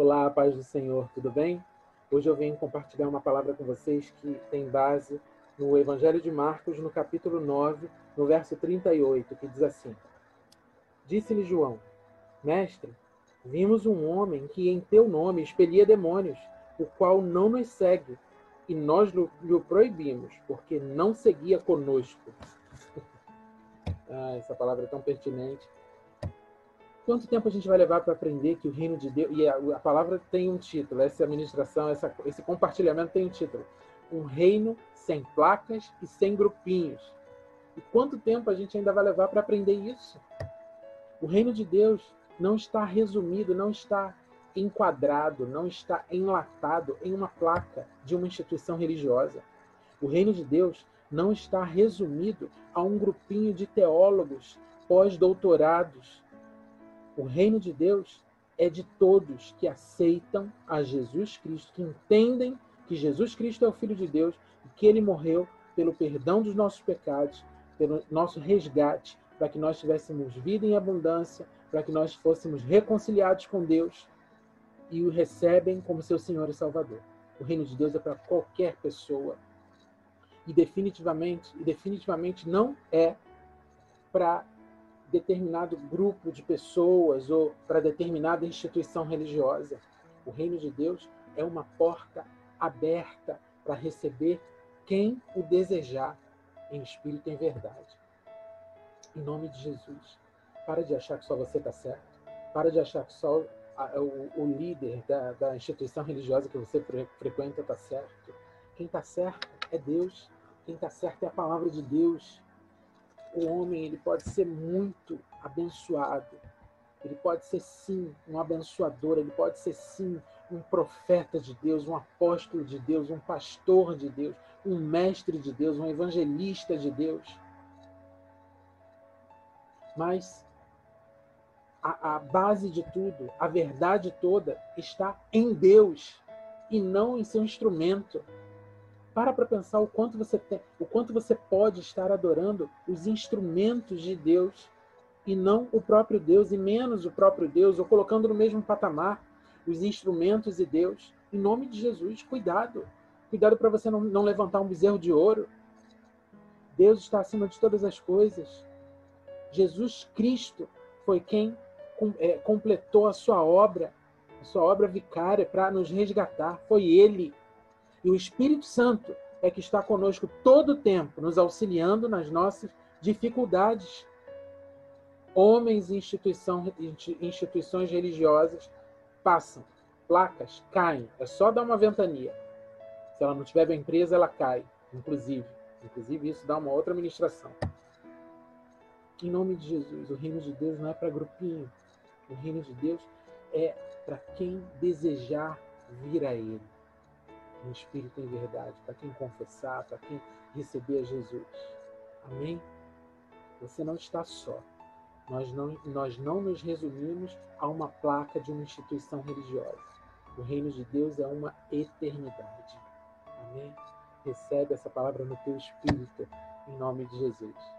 Olá, paz do Senhor, tudo bem? Hoje eu venho compartilhar uma palavra com vocês que tem base no Evangelho de Marcos, no capítulo 9, no verso 38, que diz assim: Disse-lhe João: Mestre, vimos um homem que em teu nome expelia demônios, o qual não nos segue, e nós lhe o proibimos, porque não seguia conosco. ah, essa palavra é tão pertinente. Quanto tempo a gente vai levar para aprender que o reino de Deus. E a, a palavra tem um título, essa administração, essa, esse compartilhamento tem um título. Um reino sem placas e sem grupinhos. E quanto tempo a gente ainda vai levar para aprender isso? O reino de Deus não está resumido, não está enquadrado, não está enlatado em uma placa de uma instituição religiosa. O reino de Deus não está resumido a um grupinho de teólogos pós-doutorados o reino de Deus é de todos que aceitam a Jesus Cristo, que entendem que Jesus Cristo é o Filho de Deus e que ele morreu pelo perdão dos nossos pecados, pelo nosso resgate, para que nós tivéssemos vida em abundância, para que nós fôssemos reconciliados com Deus e o recebem como seu Senhor e Salvador. O reino de Deus é para qualquer pessoa. E definitivamente, e definitivamente não é para determinado grupo de pessoas ou para determinada instituição religiosa. O reino de Deus é uma porta aberta para receber quem o desejar em espírito e em verdade. Em nome de Jesus, para de achar que só você está certo. Para de achar que só o, o líder da, da, instituição religiosa que você frequenta está certo. Quem está certo é Deus. Quem está certo é a palavra de Deus o homem ele pode ser muito abençoado. Ele pode ser sim um abençoador, ele pode ser sim um profeta de Deus, um apóstolo de Deus, um pastor de Deus, um mestre de Deus, um evangelista de Deus. Mas a, a base de tudo, a verdade toda, está em Deus e não em seu instrumento. Para para pensar o quanto você tem, o quanto você pode estar adorando os instrumentos de Deus e não o próprio Deus e menos o próprio Deus ou colocando no mesmo patamar os instrumentos e Deus. Em nome de Jesus, cuidado. Cuidado para você não, não levantar um bezerro de ouro. Deus está acima de todas as coisas. Jesus Cristo foi quem é, completou a sua obra, a sua obra vicária para nos resgatar. Foi Ele e o Espírito Santo é que está conosco todo o tempo, nos auxiliando nas nossas dificuldades. Homens e instituição, instituições religiosas passam, placas caem, é só dar uma ventania. Se ela não estiver bem presa, ela cai, inclusive. Inclusive, isso dá uma outra ministração. Em nome de Jesus, o reino de Deus não é para grupinho. O reino de Deus é para quem desejar vir a Ele em espírito em verdade, para quem confessar, para quem receber a Jesus. Amém? Você não está só. Nós não, nós não nos resumimos a uma placa de uma instituição religiosa. O reino de Deus é uma eternidade. Amém? Recebe essa palavra no teu espírito, em nome de Jesus.